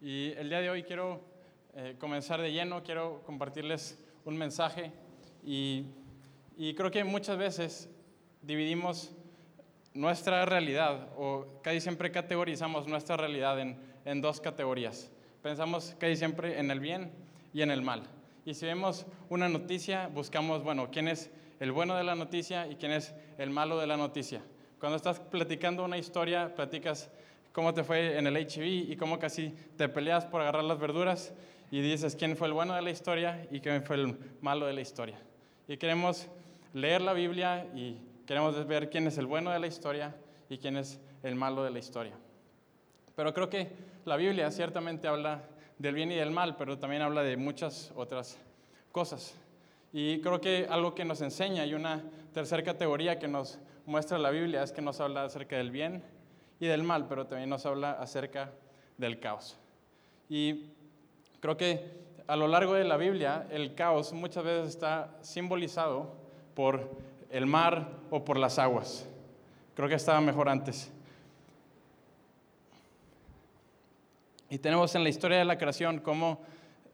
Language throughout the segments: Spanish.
Y el día de hoy quiero eh, comenzar de lleno, quiero compartirles un mensaje y, y creo que muchas veces dividimos nuestra realidad o casi siempre categorizamos nuestra realidad en, en dos categorías. Pensamos casi siempre en el bien y en el mal. Y si vemos una noticia, buscamos, bueno, quién es el bueno de la noticia y quién es el malo de la noticia. Cuando estás platicando una historia, platicas cómo te fue en el HIV y cómo casi te peleas por agarrar las verduras y dices quién fue el bueno de la historia y quién fue el malo de la historia. Y queremos leer la Biblia y queremos ver quién es el bueno de la historia y quién es el malo de la historia. Pero creo que la Biblia ciertamente habla del bien y del mal, pero también habla de muchas otras cosas. Y creo que algo que nos enseña y una tercera categoría que nos muestra la Biblia es que nos habla acerca del bien y del mal, pero también nos habla acerca del caos. Y creo que a lo largo de la Biblia el caos muchas veces está simbolizado por el mar o por las aguas. Creo que estaba mejor antes. Y tenemos en la historia de la creación cómo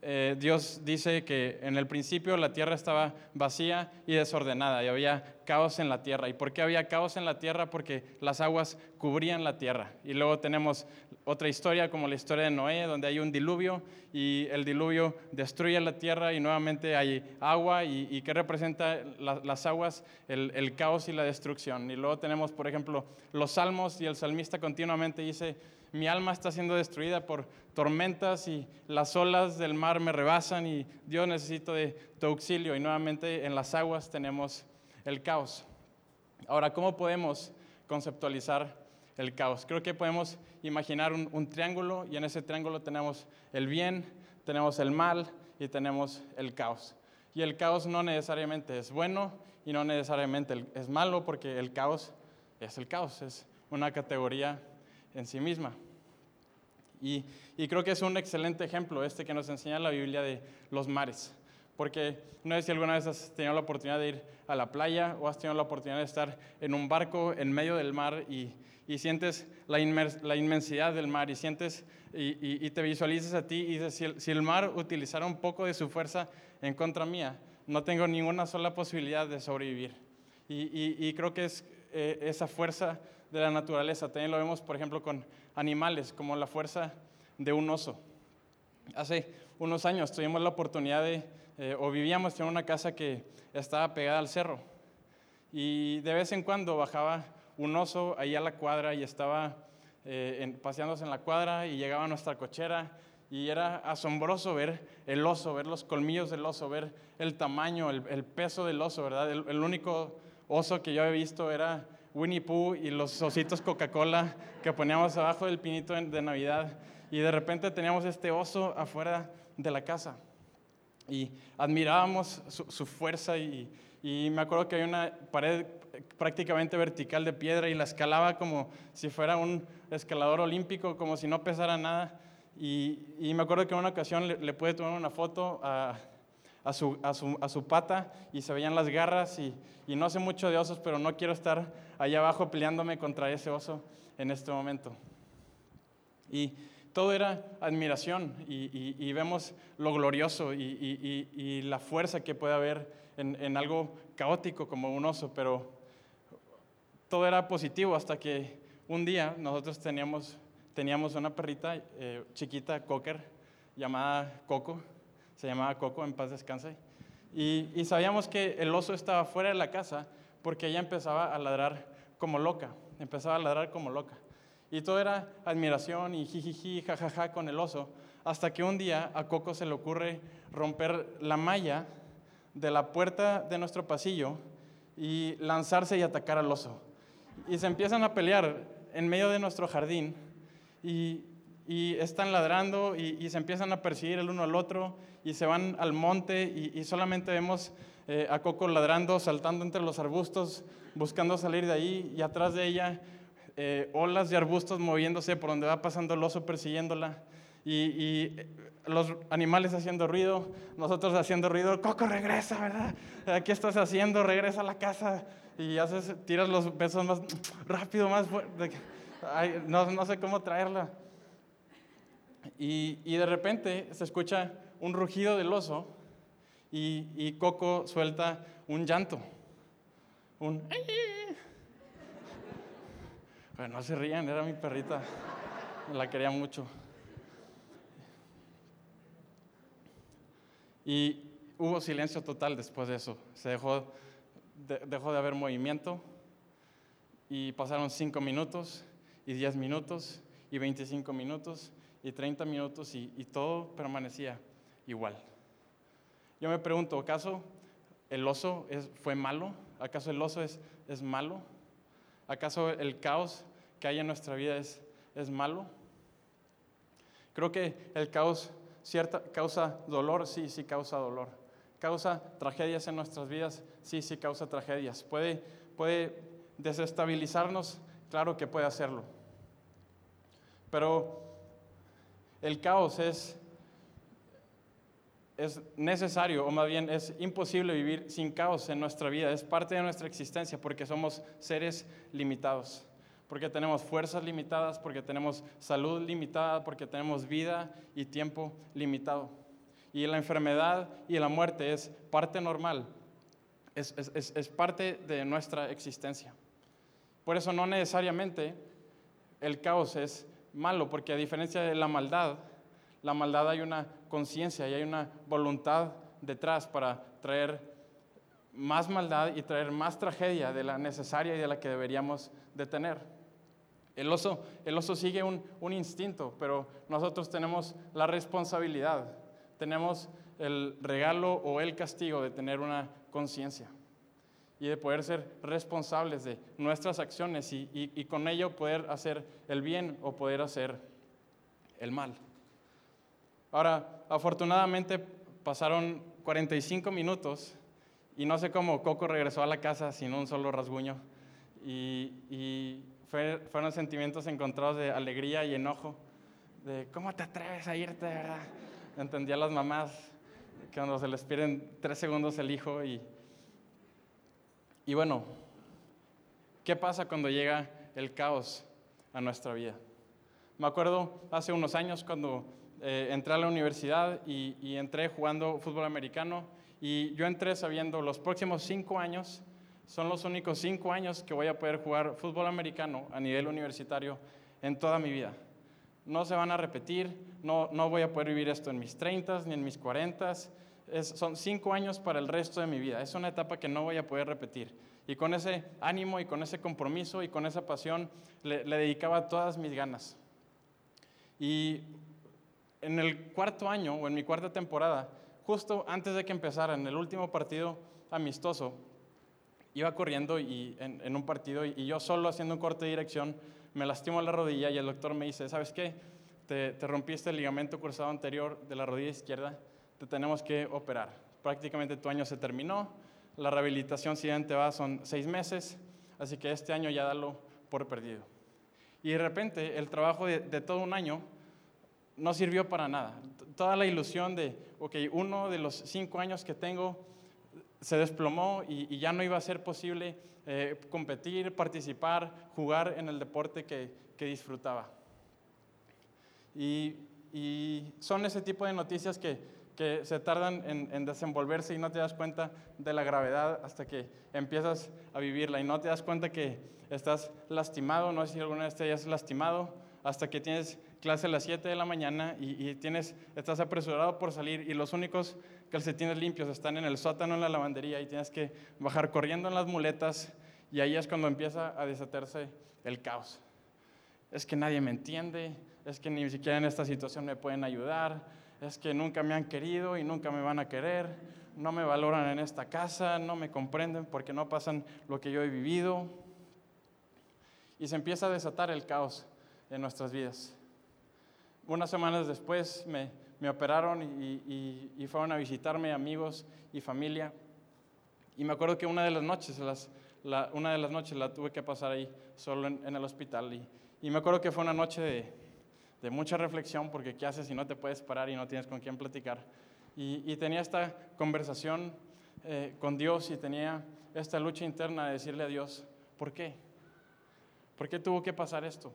eh, Dios dice que en el principio la tierra estaba vacía y desordenada y había caos en la tierra. ¿Y por qué había caos en la tierra? Porque las aguas cubrían la tierra. Y luego tenemos otra historia como la historia de Noé, donde hay un diluvio y el diluvio destruye la tierra y nuevamente hay agua y, y que representa las aguas, el caos y la destrucción. Y luego tenemos, por ejemplo, los salmos y el salmista continuamente dice, mi alma está siendo destruida por tormentas y las olas del mar me rebasan y Dios necesito de tu auxilio. Y nuevamente en las aguas tenemos el caos. Ahora, ¿cómo podemos conceptualizar el caos? Creo que podemos imaginar un, un triángulo y en ese triángulo tenemos el bien, tenemos el mal y tenemos el caos. Y el caos no necesariamente es bueno y no necesariamente es malo porque el caos es el caos, es una categoría en sí misma. Y, y, creo que es un excelente ejemplo este que nos enseña la Biblia de los mares. Porque no sé si alguna vez has tenido la oportunidad de ir a la playa o has tenido la oportunidad de estar en un barco en medio del mar y, y sientes la, la, inmensidad del mar y sientes y, y, te visualizas a ti y dices, si el, si el mar utilizara un poco de su fuerza en contra mía, no tengo ninguna sola posibilidad de sobrevivir. Y, creo que es eh, esa fuerza de la naturaleza. También lo vemos, por ejemplo, con animales, como la fuerza de un oso. Hace unos años tuvimos la oportunidad de, eh, o vivíamos en una casa que estaba pegada al cerro. Y de vez en cuando bajaba un oso ahí a la cuadra y estaba eh, paseándose en la cuadra y llegaba a nuestra cochera y era asombroso ver el oso, ver los colmillos del oso, ver el tamaño, el, el peso del oso, ¿verdad? El, el, único oso que yo he visto era Winnie Pooh y los ositos Coca-Cola que poníamos abajo del pinito de Navidad. Y de repente teníamos este oso afuera de la casa. Y admirábamos su, fuerza y, y, me acuerdo que había una pared prácticamente vertical de piedra y la escalaba como si fuera un escalador olímpico, como si no pesara nada. Y, y me acuerdo que en una ocasión le, le pude tomar una foto a, a su, a, su, a su, pata y se veían las garras y, y, no sé mucho de osos, pero no quiero estar allá abajo peleándome contra ese oso en este momento. Y todo era admiración y, y, y vemos lo glorioso y, la fuerza que puede haber en, en, algo caótico como un oso, pero todo era positivo hasta que un día nosotros teníamos, teníamos una perrita eh, chiquita, cocker, llamada Coco, se llamaba Coco, en paz descanse, y, y, sabíamos que el oso estaba fuera de la casa porque ella empezaba a ladrar como loca, empezaba a ladrar como loca. Y todo era admiración y jijiji, jajaja con el oso, hasta que un día a Coco se le ocurre romper la malla de la puerta de nuestro pasillo y lanzarse y atacar al oso. Y se empiezan a pelear en medio de nuestro jardín y, y están ladrando y, y, se empiezan a perseguir el uno al otro y se van al monte y, y solamente vemos eh, a Coco ladrando, saltando entre los arbustos, buscando salir de ahí y atrás de ella eh, olas de arbustos moviéndose por donde va pasando el oso persiguiéndola y, y, los animales haciendo ruido, nosotros haciendo ruido, Coco regresa, ¿verdad? ¿Qué estás haciendo? Regresa a la casa y haces, tiras los besos más rápido, más fuerte. Ay, no, no sé cómo traerla. Y, y de repente se escucha un rugido del oso y, y Coco suelta un llanto. Un... Bueno, no se rían, era mi perrita. La quería mucho. Y hubo silencio total después de eso. Se dejó de, dejó de haber movimiento y pasaron 5 minutos y 10 minutos y 25 minutos y 30 minutos y, todo permanecía igual. Yo me pregunto, ¿acaso el oso es, fue malo? ¿Acaso el oso es, es malo? ¿Acaso el caos que hay en nuestra vida es, es malo? Creo que el caos cierta, causa dolor, sí, sí causa dolor. Causa tragedias en nuestras vidas, sí, sí causa tragedias. Puede, puede desestabilizarnos, claro que puede hacerlo. Pero el caos es, es necesario, o más bien es imposible vivir sin caos en nuestra vida. Es parte de nuestra existencia porque somos seres limitados porque tenemos fuerzas limitadas, porque tenemos salud limitada, porque tenemos vida y tiempo limitado. Y la enfermedad y la muerte es parte normal, es, es, parte de nuestra existencia. Por eso no necesariamente el caos es malo, porque a diferencia de la maldad, la maldad hay una conciencia y hay una voluntad detrás para traer más maldad y traer más tragedia de la necesaria y de la que deberíamos de tener. El oso, el oso sigue un, un, instinto, pero nosotros tenemos la responsabilidad, tenemos el regalo o el castigo de tener una conciencia y de poder ser responsables de nuestras acciones y, y, y, con ello poder hacer el bien o poder hacer el mal. Ahora, afortunadamente pasaron 45 minutos y no sé cómo Coco regresó a la casa sin un solo rasguño y, y fueron sentimientos encontrados de alegría y enojo, de cómo te atreves a irte, ¿verdad? Entendía a las mamás que cuando se les pierden tres segundos el hijo y, y bueno, ¿qué pasa cuando llega el caos a nuestra vida? Me acuerdo hace unos años cuando eh, entré a la universidad y, y entré jugando fútbol americano y yo entré sabiendo los próximos cinco años son los únicos cinco años que voy a poder jugar fútbol americano a nivel universitario en toda mi vida. No se van a repetir, no, no voy a poder vivir esto en mis 30 ni en mis 40. Son cinco años para el resto de mi vida. Es una etapa que no voy a poder repetir. Y con ese ánimo y con ese compromiso y con esa pasión le, dedicaba todas mis ganas. Y en el cuarto año o en mi cuarta temporada, justo antes de que empezara, en el último partido amistoso, iba corriendo y, en, un partido y, yo solo haciendo un corte de dirección me lastimo la rodilla y el doctor me dice, ¿sabes qué? Te, te, rompiste el ligamento cruzado anterior de la rodilla izquierda, te tenemos que operar. Prácticamente tu año se terminó, la rehabilitación siguiente va son seis meses, así que este año ya dalo por perdido. Y de repente el trabajo de, de todo un año no sirvió para nada. Toda la ilusión de, ok, uno de los cinco años que tengo se desplomó y, y, ya no iba a ser posible eh, competir, participar, jugar en el deporte que, que disfrutaba. Y, y, son ese tipo de noticias que, que se tardan en, en, desenvolverse y no te das cuenta de la gravedad hasta que empiezas a vivirla y no te das cuenta que estás lastimado, no sé si alguna vez te hayas lastimado, hasta que tienes clase a las 7 de la mañana y, y, tienes, estás apresurado por salir y los únicos calcetines limpios están en el sótano, en la lavandería y tienes que bajar corriendo en las muletas y ahí es cuando empieza a desatarse el caos. Es que nadie me entiende, es que ni siquiera en esta situación me pueden ayudar, es que nunca me han querido y nunca me van a querer, no me valoran en esta casa, no me comprenden porque no pasan lo que yo he vivido. Y se empieza a desatar el caos en nuestras vidas unas semanas después me, me operaron y, y, y, fueron a visitarme amigos y familia. Y me acuerdo que una de las noches, las, la, una de las noches la tuve que pasar ahí solo en, el hospital. Y, y, me acuerdo que fue una noche de, de, mucha reflexión porque ¿qué haces si no te puedes parar y no tienes con quién platicar? Y, y tenía esta conversación eh, con Dios y tenía esta lucha interna de decirle a Dios, ¿por qué? ¿Por qué tuvo que pasar esto?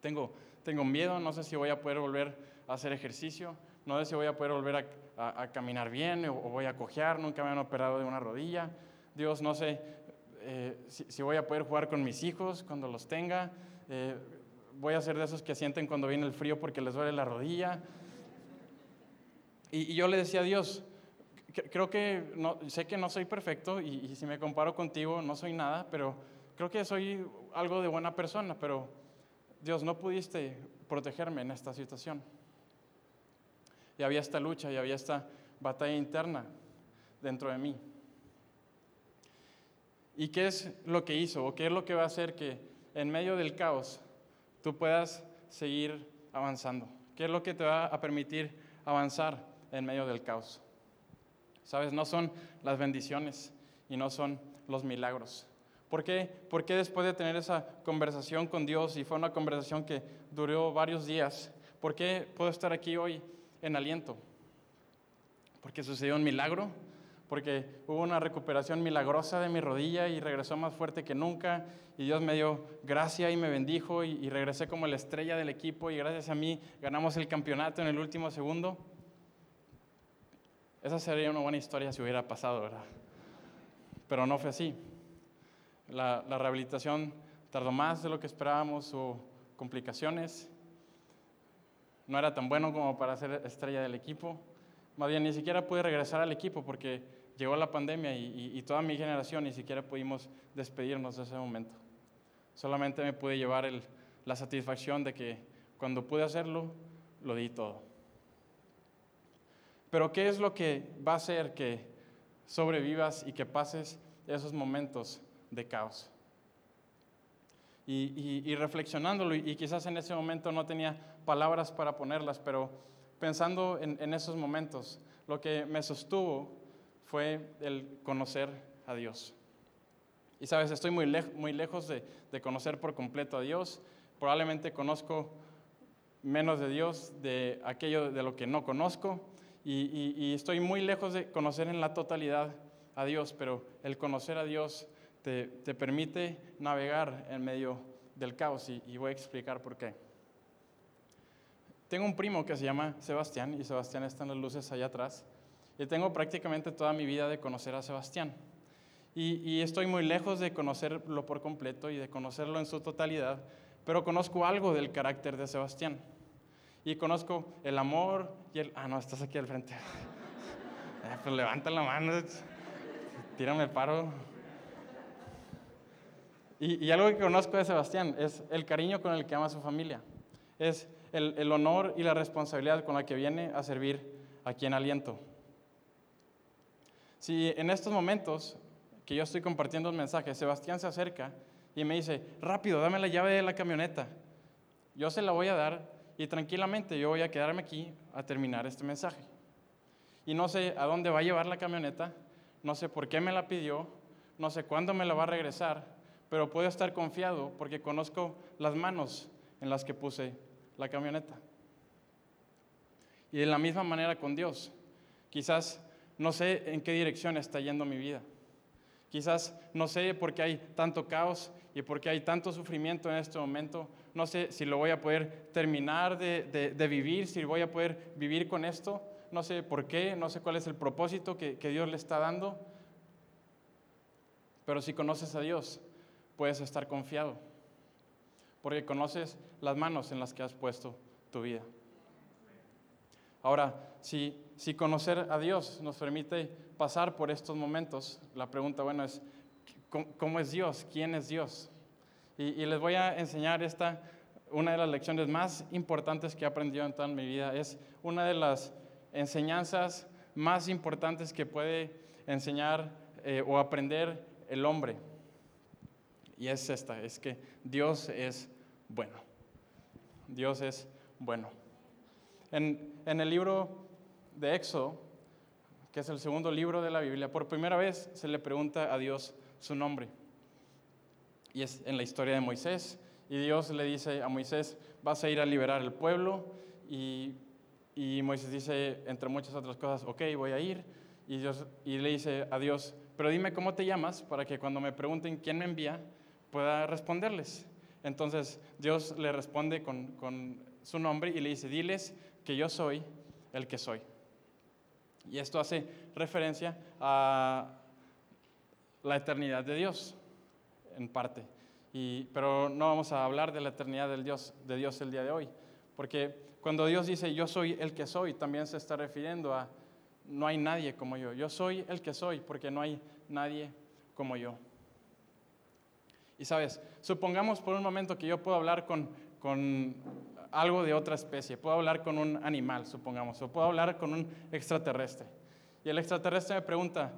Tengo tengo miedo, no sé si voy a poder volver a hacer ejercicio, no sé si voy a poder volver a, caminar bien o, voy a cojear, nunca me han operado de una rodilla. Dios, no sé eh, si, voy a poder jugar con mis hijos cuando los tenga. Eh, voy a ser de esos que sienten cuando viene el frío porque les duele la rodilla. Y, yo le decía a Dios, creo que no, sé que no soy perfecto y, y si me comparo contigo no soy nada, pero creo que soy algo de buena persona, pero Dios, no pudiste protegerme en esta situación. Y había esta lucha y había esta batalla interna dentro de mí. ¿Y qué es lo que hizo o qué es lo que va a hacer que en medio del caos tú puedas seguir avanzando? ¿Qué es lo que te va a permitir avanzar en medio del caos? Sabes, no son las bendiciones y no son los milagros. ¿Por qué? Porque después de tener esa conversación con Dios y fue una conversación que duró varios días, ¿por qué puedo estar aquí hoy en aliento? Porque sucedió un milagro, porque hubo una recuperación milagrosa de mi rodilla y regresó más fuerte que nunca y Dios me dio gracia y me bendijo y, y regresé como la estrella del equipo y gracias a mí ganamos el campeonato en el último segundo. Esa sería una buena historia si hubiera pasado, ¿verdad? Pero no fue así. La, rehabilitación tardó más de lo que esperábamos, hubo complicaciones, no era tan bueno como para ser estrella del equipo. Más bien, ni siquiera pude regresar al equipo porque llegó la pandemia y, toda mi generación ni siquiera pudimos despedirnos de ese momento. Solamente me pude llevar la satisfacción de que cuando pude hacerlo, lo di todo. Pero ¿qué es lo que va a hacer que sobrevivas y que pases esos momentos de caos. Y, reflexionándolo, y, quizás en ese momento no tenía palabras para ponerlas, pero pensando en, esos momentos, lo que me sostuvo fue el conocer a Dios. Y sabes, estoy muy, muy lejos de, conocer por completo a Dios. Probablemente conozco menos de Dios de aquello de lo que no conozco. Y, y, estoy muy lejos de conocer en la totalidad a Dios, pero el conocer a Dios te, permite navegar en medio del caos y, voy a explicar por qué. Tengo un primo que se llama Sebastián y Sebastián está en las luces allá atrás. Y tengo prácticamente toda mi vida de conocer a Sebastián. Y, y, estoy muy lejos de conocerlo por completo y de conocerlo en su totalidad, pero conozco algo del carácter de Sebastián. Y conozco el amor y el... Ah, no, estás aquí al frente. Eh, pues levanta la mano, tírame el paro. Y, algo que conozco de Sebastián es el cariño con el que ama a su familia, es el, honor y la responsabilidad con la que viene a servir aquí en Aliento. Si en estos momentos que yo estoy compartiendo un mensaje, Sebastián se acerca y me dice, rápido, dame la llave de la camioneta, yo se la voy a dar y tranquilamente yo voy a quedarme aquí a terminar este mensaje. Y no sé a dónde va a llevar la camioneta, no sé por qué me la pidió, no sé cuándo me la va a regresar, pero puedo estar confiado porque conozco las manos en las que puse la camioneta. Y de la misma manera con Dios. Quizás no sé en qué dirección está yendo mi vida. Quizás no sé por qué hay tanto caos y por qué hay tanto sufrimiento en este momento. No sé si lo voy a poder terminar de, vivir, si voy a poder vivir con esto. No sé por qué, no sé cuál es el propósito que Dios le está dando. Pero si conoces a Dios, puedes estar confiado, porque conoces las manos en las que has puesto tu vida. Ahora, si, si conocer a Dios nos permite pasar por estos momentos, la pregunta, bueno, es, ¿cómo, es Dios? ¿Quién es Dios? Y, les voy a enseñar esta, una de las lecciones más importantes que he aprendido en toda mi vida. Es una de las enseñanzas más importantes que puede enseñar eh, o aprender el hombre. Y es esta, es que Dios es bueno. Dios es bueno. En, el libro de Éxodo, que es el segundo libro de la Biblia, por primera vez se le pregunta a Dios su nombre. Y es en la historia de Moisés. Y Dios le dice a Moisés, vas a ir a liberar el pueblo. Y, y Moisés dice, entre muchas otras cosas, ok, voy a ir. Y, Dios, y le dice a Dios, pero dime cómo te llamas para que cuando me pregunten quién me envía, pueda responderles. Entonces Dios le responde con, con su nombre y le dice, diles que yo soy el que soy. Y esto hace referencia a la eternidad de Dios, en parte. Pero no vamos a hablar de la eternidad del Dios, de Dios el día de hoy, porque cuando Dios dice yo soy el que soy, también se está refiriendo a no hay nadie como yo. Yo soy el que soy porque no hay nadie como yo. Y sabes, supongamos por un momento que yo puedo hablar con, con algo de otra especie, puedo hablar con un animal, supongamos, o puedo hablar con un extraterrestre. Y el extraterrestre me pregunta,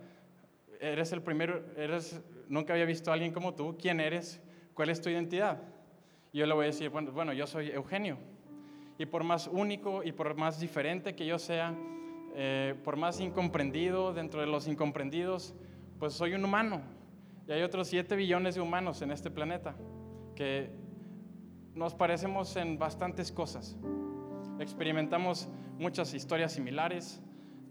eres el primero, eres, nunca había visto a alguien como tú, ¿quién eres? ¿Cuál es tu identidad? Yo le voy a decir, bueno, bueno, yo soy Eugenio. Y por más único y por más diferente que yo sea, eh, por más incomprendido dentro de los incomprendidos, pues soy un humano. Y hay otros 7 billones de humanos en este planeta que nos parecemos en bastantes cosas. Experimentamos muchas historias similares,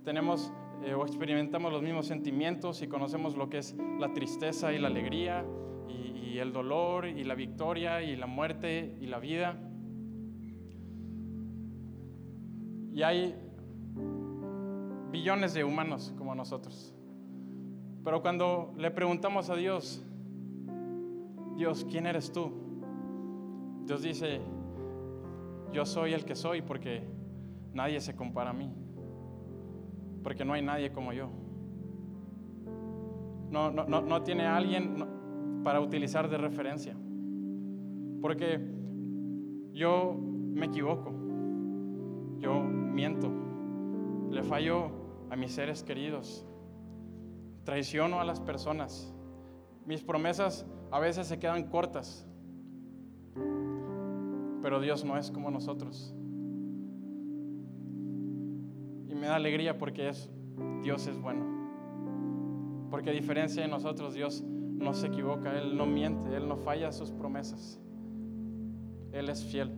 tenemos eh, o experimentamos los mismos sentimientos y conocemos lo que es la tristeza y la alegría y, y el dolor y la victoria y la muerte y la vida. Y hay billones de humanos como nosotros. Pero cuando le preguntamos a Dios, Dios, ¿quién eres tú? Dios dice, yo soy el que soy porque nadie se compara a mí, porque no hay nadie como yo. No, no, no, no tiene alguien para utilizar de referencia, porque yo me equivoco, yo miento, le fallo a mis seres queridos, traiciono a las personas. Mis promesas a veces se quedan cortas, pero Dios no es como nosotros. Y me da alegría porque Dios es bueno. Porque a diferencia de nosotros, Dios no se equivoca, Él no miente, Él no falla sus promesas. Él es fiel.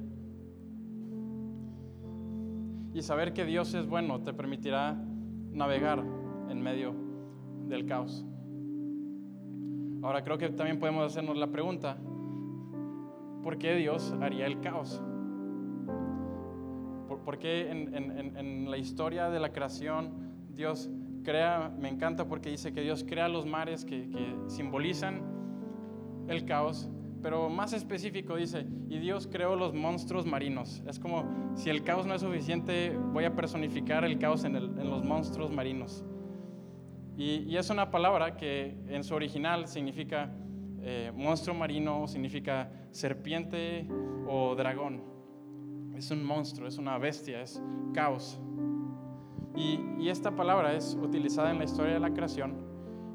Y saber que Dios es bueno te permitirá navegar en medio del caos. Ahora creo que también podemos hacernos la pregunta, ¿por qué Dios haría el caos? ¿Por, qué en, la historia de la creación Dios crea, me encanta porque dice que Dios crea los mares que, que simbolizan el caos pero más específico dice, y Dios creó los monstruos marinos. Es como si el caos no es suficiente, voy a personificar el caos en, los monstruos marinos. Y, es una palabra que en su original significa eh, monstruo marino, significa serpiente o dragón. Es un monstruo, es una bestia, es caos. Y, y esta palabra es utilizada en la historia de la creación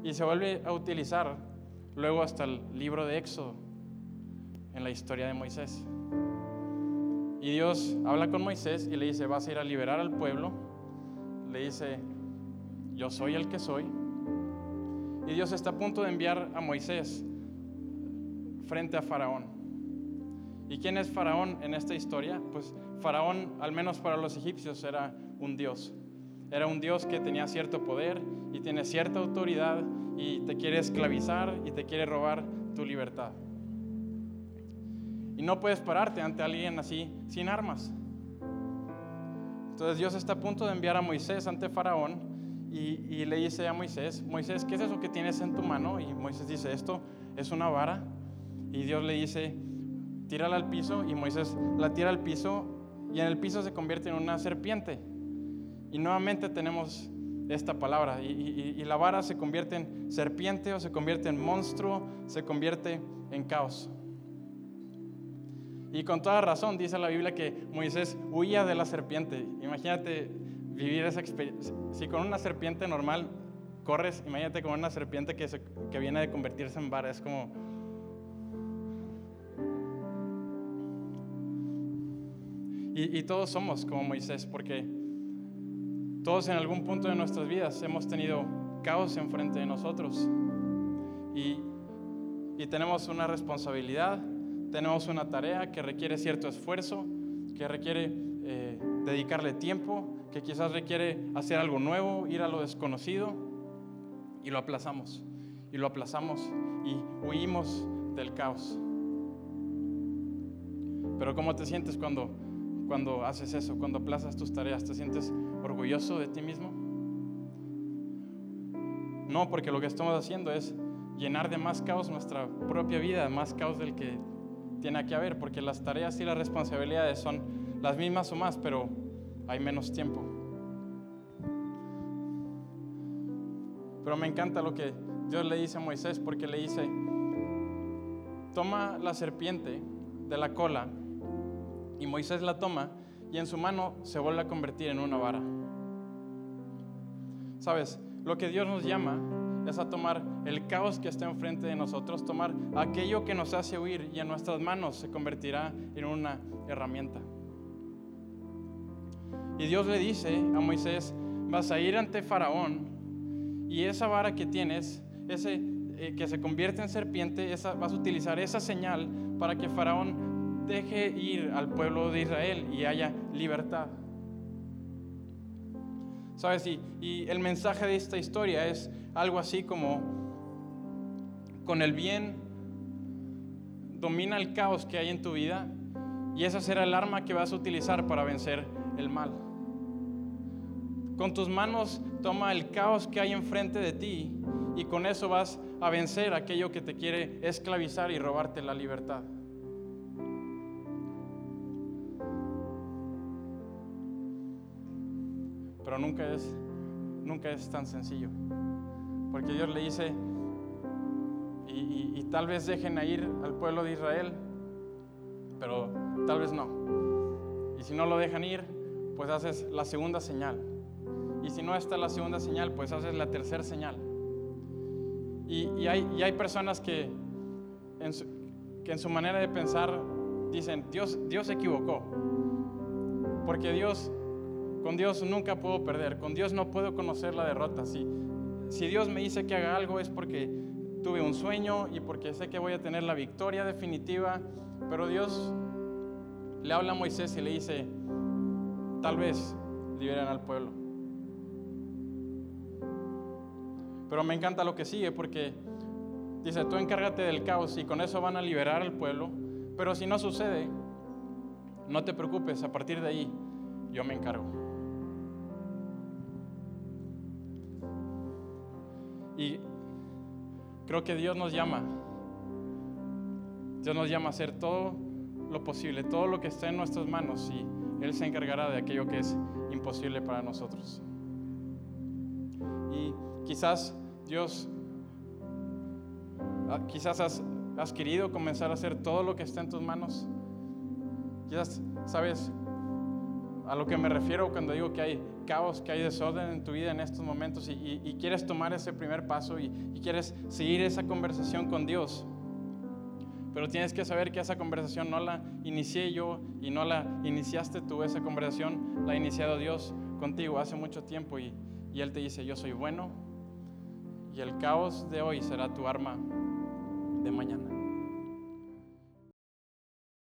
y se vuelve a utilizar luego hasta el libro de Éxodo en la historia de Moisés. Y Dios habla con Moisés y le dice, vas a ir a liberar al pueblo. Le dice, yo soy el que soy. Y Dios está a punto de enviar a Moisés frente a Faraón. ¿Y quién es Faraón en esta historia? Pues Faraón, al menos para los egipcios, era un dios. Era un dios que tenía cierto poder y tiene cierta autoridad y te quiere esclavizar y te quiere robar tu libertad. Y no puedes pararte ante alguien así sin armas. Entonces Dios está a punto de enviar a Moisés ante Faraón y, le dice a Moisés, Moisés, ¿qué es eso que tienes en tu mano? Y Moisés dice, esto es una vara. Y Dios le dice, tírala al piso y Moisés la tira al piso y en el piso se convierte en una serpiente. Y nuevamente tenemos esta palabra y, la vara se convierte en serpiente o se convierte en monstruo, se convierte en caos. Y con toda razón dice la Biblia que Moisés huía de la serpiente. Imagínate vivir esa experiencia. Si con una serpiente normal corres, imagínate con una serpiente que, que viene de convertirse en vara. Es como... Y, y todos somos como Moisés, porque todos en algún punto de nuestras vidas hemos tenido caos enfrente de nosotros. Y, y tenemos una responsabilidad tenemos una tarea que requiere cierto esfuerzo, que requiere eh, dedicarle tiempo, que quizás requiere hacer algo nuevo, ir a lo desconocido, y lo aplazamos, y lo aplazamos, y huimos del caos. Pero ¿cómo te sientes cuando, cuando haces eso, cuando aplazas tus tareas? ¿Te sientes orgulloso de ti mismo? No, porque lo que estamos haciendo es llenar de más caos nuestra propia vida, más caos del que tiene que haber, porque las tareas y las responsabilidades son las mismas o más, pero hay menos tiempo. Pero me encanta lo que Dios le dice a Moisés, porque le dice, toma la serpiente de la cola, y Moisés la toma, y en su mano se vuelve a convertir en una vara. ¿Sabes? Lo que Dios nos llama es a tomar el caos que está enfrente de nosotros, tomar aquello que nos hace huir y en nuestras manos se convertirá en una herramienta. Y Dios le dice a Moisés, vas a ir ante Faraón y esa vara que tienes, ese eh, que se convierte en serpiente, vas a utilizar esa señal para que Faraón deje ir al pueblo de Israel y haya libertad. ¿Sabes? y el mensaje de esta historia es algo así como, con el bien domina el caos que hay en tu vida y esa será el arma que vas a utilizar para vencer el mal. Con tus manos toma el caos que hay enfrente de ti y con eso vas a vencer aquello que te quiere esclavizar y robarte la libertad. Nunca es, nunca es tan sencillo. Porque Dios le dice, y, tal vez dejen a ir al pueblo de Israel, pero tal vez no. Y si no lo dejan ir, pues haces la segunda señal. Y si no está la segunda señal, pues haces la tercera señal. Y, hay, hay, personas que en, su, que en su manera de pensar dicen, Dios, Dios se equivocó. Porque Dios, con Dios nunca puedo perder, con Dios no puedo conocer la derrota. Si, si Dios me dice que haga algo es porque tuve un sueño y porque sé que voy a tener la victoria definitiva, pero Dios le habla a Moisés y le dice, tal vez liberen al pueblo. Pero me encanta lo que sigue porque dice, tú encárgate del caos y con eso van a liberar al pueblo, pero si no sucede, no te preocupes, a partir de ahí yo me encargo. Y creo que Dios nos llama. Dios nos llama a hacer todo lo posible, todo lo que esté en nuestras manos y Él se encargará de aquello que es imposible para nosotros. Y quizás Dios, ah, quizás has, has querido comenzar a hacer todo lo que está en tus manos. Quizás sabes a lo que me refiero cuando digo que hay caos, que hay desorden en tu vida en estos momentos y, quieres tomar ese primer paso y, quieres seguir esa conversación con Dios. Pero tienes que saber que esa conversación no la inicié yo y no la iniciaste tú, esa conversación la ha iniciado Dios contigo hace mucho tiempo y Él te dice, yo soy bueno y el caos de hoy será tu arma de mañana.